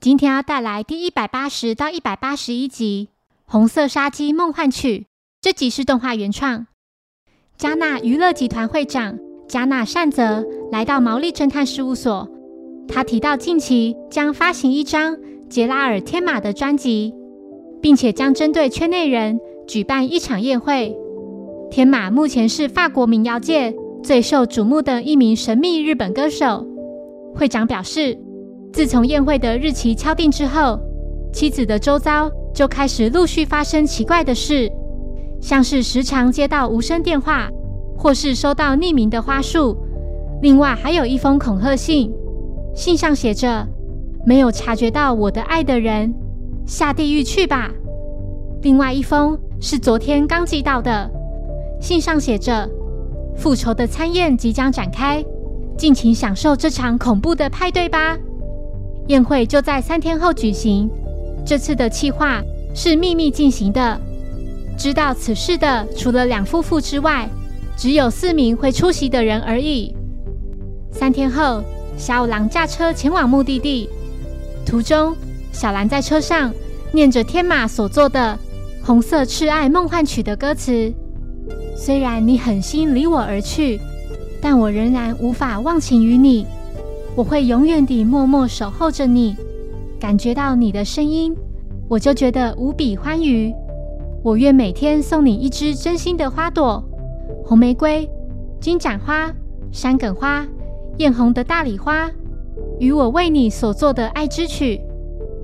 今天要带来第一百八十到一百八十一集《红色杀机梦幻曲》。这集是动画原创。加纳娱乐集团会长加纳善泽来到毛利侦探事务所，他提到近期将发行一张杰拉尔天马的专辑，并且将针对圈内人举办一场宴会。天马目前是法国民谣界最受瞩目的一名神秘日本歌手。会长表示。自从宴会的日期敲定之后，妻子的周遭就开始陆续发生奇怪的事，像是时常接到无声电话，或是收到匿名的花束。另外还有一封恐吓信，信上写着：“没有察觉到我的爱的人，下地狱去吧。”另外一封是昨天刚寄到的，信上写着：“复仇的餐宴即将展开，尽情享受这场恐怖的派对吧。”宴会就在三天后举行。这次的计划是秘密进行的。知道此事的除了两夫妇之外，只有四名会出席的人而已。三天后，小五郎驾车前往目的地。途中，小兰在车上念着天马所作的《红色赤爱梦幻曲》的歌词。虽然你狠心离我而去，但我仍然无法忘情于你。我会永远地默默守候着你，感觉到你的声音，我就觉得无比欢愉。我愿每天送你一支真心的花朵，红玫瑰、金盏花、山梗花、艳红的大礼花，与我为你所做的爱之曲，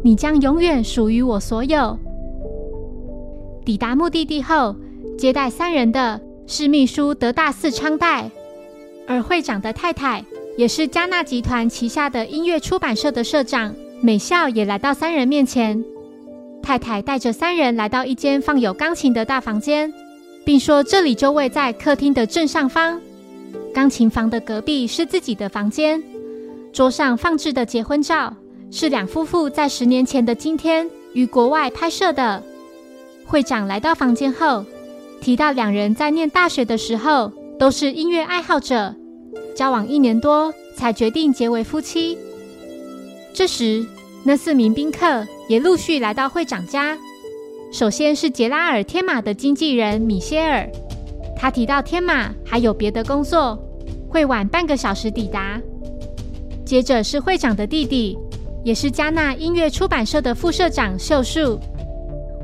你将永远属于我所有。抵达目的地后，接待三人的是秘书德大寺昌代，而会长的太太。也是加纳集团旗下的音乐出版社的社长美笑也来到三人面前。太太带着三人来到一间放有钢琴的大房间，并说这里就位在客厅的正上方。钢琴房的隔壁是自己的房间。桌上放置的结婚照是两夫妇在十年前的今天于国外拍摄的。会长来到房间后，提到两人在念大学的时候都是音乐爱好者。交往一年多，才决定结为夫妻。这时，那四名宾客也陆续来到会长家。首先是杰拉尔天马的经纪人米歇尔，他提到天马还有别的工作，会晚半个小时抵达。接着是会长的弟弟，也是加纳音乐出版社的副社长秀树。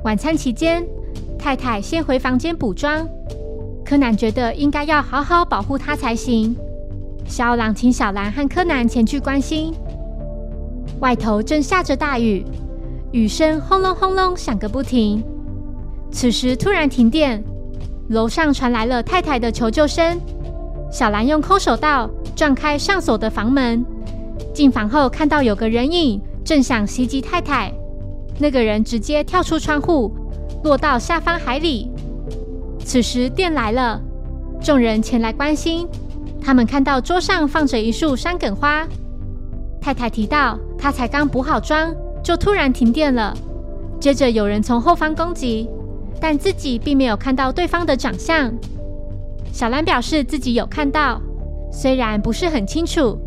晚餐期间，太太先回房间补妆。柯南觉得应该要好好保护她才行。小狼请小兰和柯南前去关心。外头正下着大雨，雨声轰隆轰隆响个不停。此时突然停电，楼上传来了太太的求救声。小兰用空手道撞开上锁的房门，进房后看到有个人影正想袭击太太，那个人直接跳出窗户，落到下方海里。此时电来了，众人前来关心。他们看到桌上放着一束山梗花，太太提到她才刚补好妆，就突然停电了。接着有人从后方攻击，但自己并没有看到对方的长相。小兰表示自己有看到，虽然不是很清楚，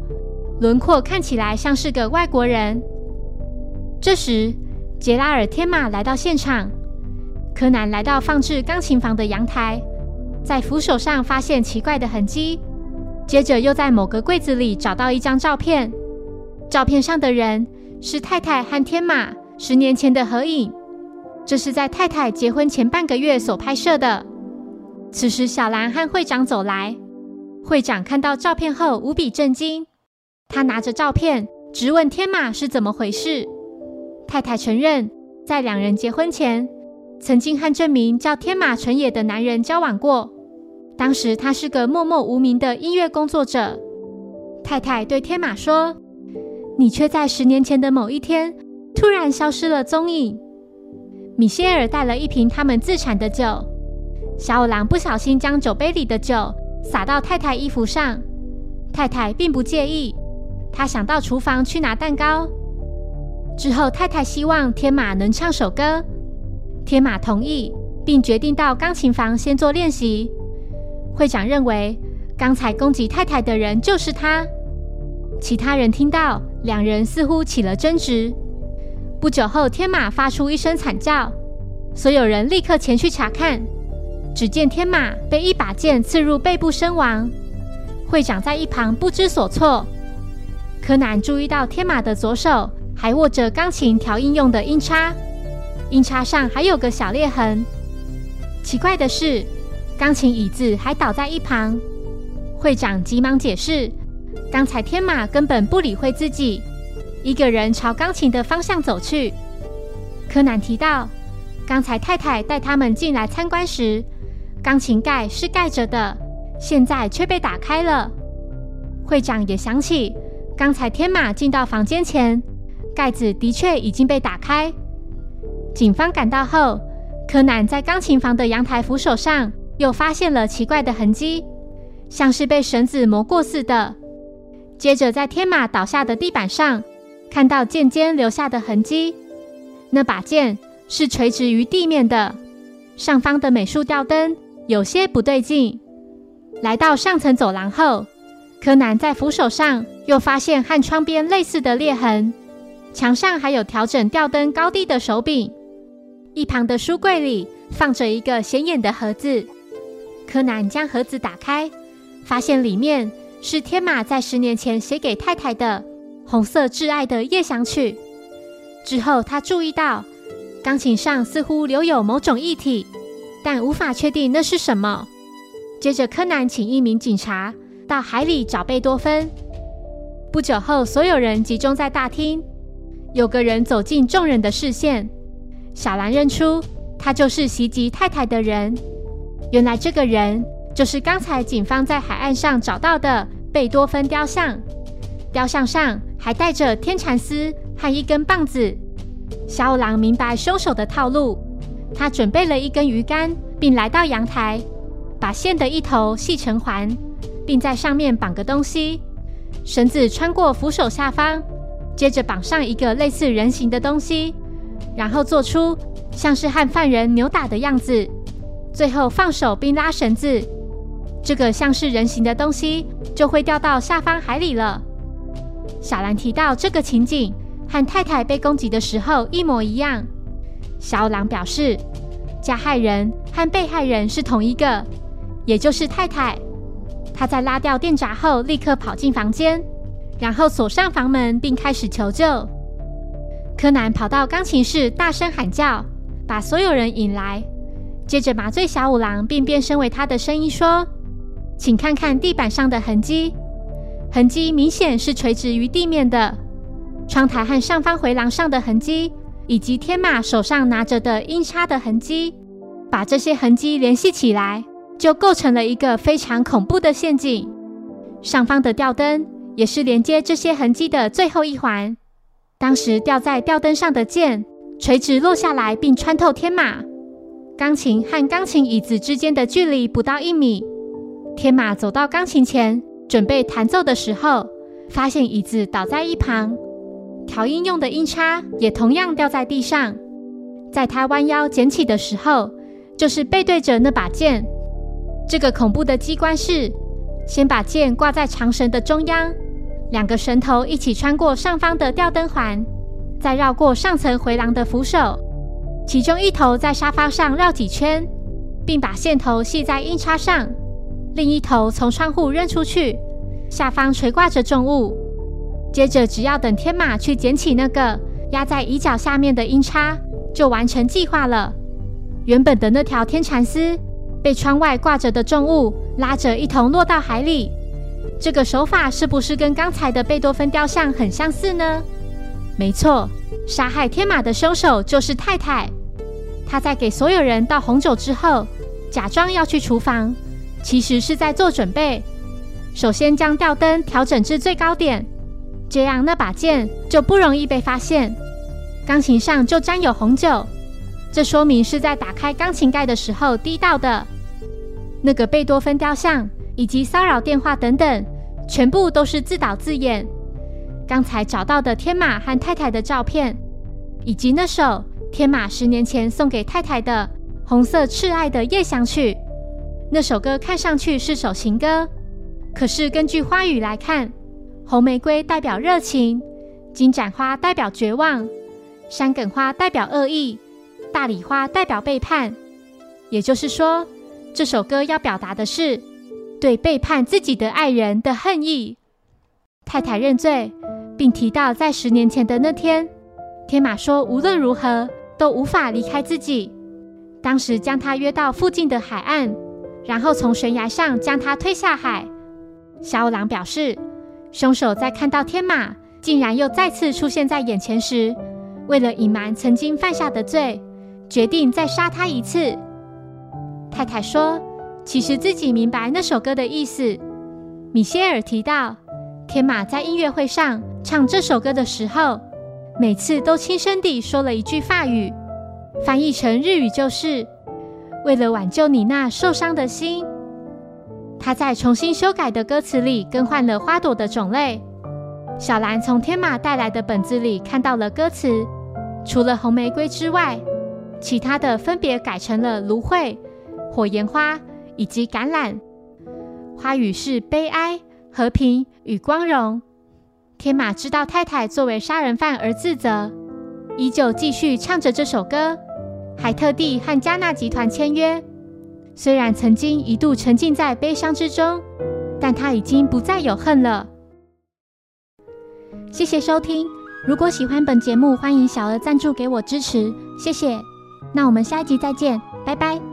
轮廓看起来像是个外国人。这时，杰拉尔天马来到现场，柯南来到放置钢琴房的阳台，在扶手上发现奇怪的痕迹。接着又在某个柜子里找到一张照片，照片上的人是太太和天马十年前的合影，这是在太太结婚前半个月所拍摄的。此时，小兰和会长走来，会长看到照片后无比震惊，他拿着照片直问天马是怎么回事。太太承认，在两人结婚前，曾经和这名叫天马纯也的男人交往过。当时他是个默默无名的音乐工作者。太太对天马说：“你却在十年前的某一天突然消失了踪影。”米歇尔带了一瓶他们自产的酒，小五郎不小心将酒杯里的酒洒到太太衣服上，太太并不介意。他想到厨房去拿蛋糕。之后，太太希望天马能唱首歌，天马同意，并决定到钢琴房先做练习。会长认为，刚才攻击太太的人就是他。其他人听到，两人似乎起了争执。不久后，天马发出一声惨叫，所有人立刻前去查看。只见天马被一把剑刺入背部身亡，会长在一旁不知所措。柯南注意到天马的左手还握着钢琴调音用的音叉，音叉上还有个小裂痕。奇怪的是，钢琴椅子还倒在一旁。会长急忙解释，刚才天马根本不理会自己，一个人朝钢琴的方向走去。柯南提到，刚才太太带他们进来参观时。钢琴盖是盖着的，现在却被打开了。会长也想起，刚才天马进到房间前，盖子的确已经被打开。警方赶到后，柯南在钢琴房的阳台扶手上又发现了奇怪的痕迹，像是被绳子磨过似的。接着，在天马倒下的地板上，看到剑尖留下的痕迹，那把剑是垂直于地面的。上方的美术吊灯。有些不对劲。来到上层走廊后，柯南在扶手上又发现和窗边类似的裂痕，墙上还有调整吊灯高低的手柄。一旁的书柜里放着一个显眼的盒子。柯南将盒子打开，发现里面是天马在十年前写给太太的红色挚爱的夜想曲。之后，他注意到钢琴上似乎留有某种液体。但无法确定那是什么。接着，柯南请一名警察到海里找贝多芬。不久后，所有人集中在大厅。有个人走进众人的视线，小兰认出他就是袭击太太的人。原来，这个人就是刚才警方在海岸上找到的贝多芬雕像。雕像上还带着天蚕丝和一根棒子。小五郎明白凶手的套路。他准备了一根鱼竿，并来到阳台，把线的一头系成环，并在上面绑个东西。绳子穿过扶手下方，接着绑上一个类似人形的东西，然后做出像是和犯人扭打的样子。最后放手并拉绳子，这个像是人形的东西就会掉到下方海里了。小兰提到这个情景和太太被攻击的时候一模一样。小狼表示，加害人和被害人是同一个，也就是太太。他在拉掉电闸后，立刻跑进房间，然后锁上房门，并开始求救。柯南跑到钢琴室，大声喊叫，把所有人引来。接着麻醉小五郎，并变身为他的声音说：“请看看地板上的痕迹，痕迹明显是垂直于地面的。窗台和上方回廊上的痕迹。”以及天马手上拿着的音叉的痕迹，把这些痕迹联系起来，就构成了一个非常恐怖的陷阱。上方的吊灯也是连接这些痕迹的最后一环。当时吊在吊灯上的剑垂直落下来，并穿透天马。钢琴和钢琴椅子之间的距离不到一米。天马走到钢琴前，准备弹奏的时候，发现椅子倒在一旁。调音用的音叉也同样掉在地上，在他弯腰捡起的时候，就是背对着那把剑。这个恐怖的机关是：先把剑挂在长绳的中央，两个绳头一起穿过上方的吊灯环，再绕过上层回廊的扶手，其中一头在沙发上绕几圈，并把线头系在音叉上，另一头从窗户扔出去，下方垂挂着重物。接着，只要等天马去捡起那个压在椅脚下面的音叉，就完成计划了。原本的那条天蚕丝被窗外挂着的重物拉着一同落到海里。这个手法是不是跟刚才的贝多芬雕像很相似呢？没错，杀害天马的凶手就是太太。他在给所有人倒红酒之后，假装要去厨房，其实是在做准备。首先将吊灯调整至最高点。这样，那把剑就不容易被发现。钢琴上就沾有红酒，这说明是在打开钢琴盖的时候滴到的。那个贝多芬雕像以及骚扰电话等等，全部都是自导自演。刚才找到的天马和太太的照片，以及那首天马十年前送给太太的红色挚爱的夜想曲，那首歌看上去是首情歌，可是根据花语来看。红玫瑰代表热情，金盏花代表绝望，山梗花代表恶意，大礼花代表背叛。也就是说，这首歌要表达的是对背叛自己的爱人的恨意。太太认罪，并提到在十年前的那天，天马说无论如何都无法离开自己。当时将他约到附近的海岸，然后从悬崖上将他推下海。小五郎表示，凶手在看到天马竟然又再次出现在眼前时，为了隐瞒曾经犯下的罪，决定再杀他一次。太太说，其实自己明白那首歌的意思。米歇尔提到。天马在音乐会上唱这首歌的时候，每次都轻声地说了一句法语，翻译成日语就是“为了挽救你那受伤的心”。他在重新修改的歌词里更换了花朵的种类。小兰从天马带来的本子里看到了歌词，除了红玫瑰之外，其他的分别改成了芦荟、火焰花以及橄榄。花语是悲哀。和平与光荣。天马知道太太作为杀人犯而自责，依旧继续唱着这首歌，还特地和加纳集团签约。虽然曾经一度沉浸在悲伤之中，但他已经不再有恨了。谢谢收听，如果喜欢本节目，欢迎小额赞助给我支持，谢谢。那我们下一集再见，拜拜。